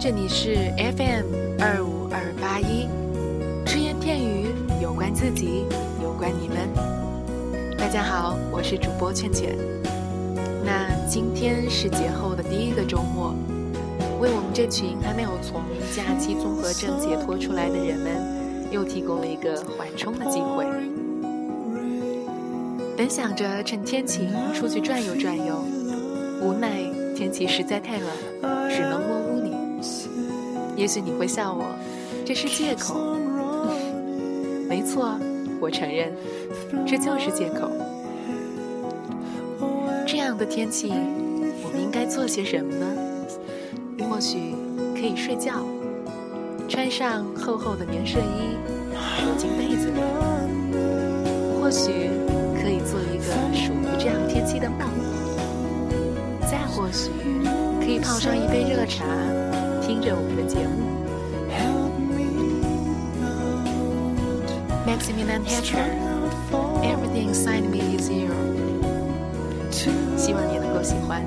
这里是 FM 二五二八一，只言片语有关自己，有关你们。大家好，我是主播倩倩。那今天是节后的第一个周末，为我们这群还没有从假期综合症解脱出来的人们，又提供了一个缓冲的机会。本想着趁天晴出去转悠转悠，无奈天气实在太冷，只能窝。也许你会笑我，这是借口。没错，我承认，这就是借口。这样的天气，我们应该做些什么呢？或许可以睡觉，穿上厚厚的棉睡衣，躲进被子里。或许可以做一个属于这样天气的梦。再或许，可以泡上一杯热茶。听着我们的节目，Maximilian Hatcher，Everything Inside Me Is You，希望你能够喜欢。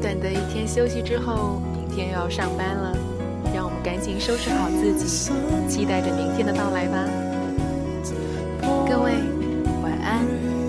短短的一天休息之后明天又要上班了让我们赶紧收拾好自己期待着明天的到来吧。各位晚安。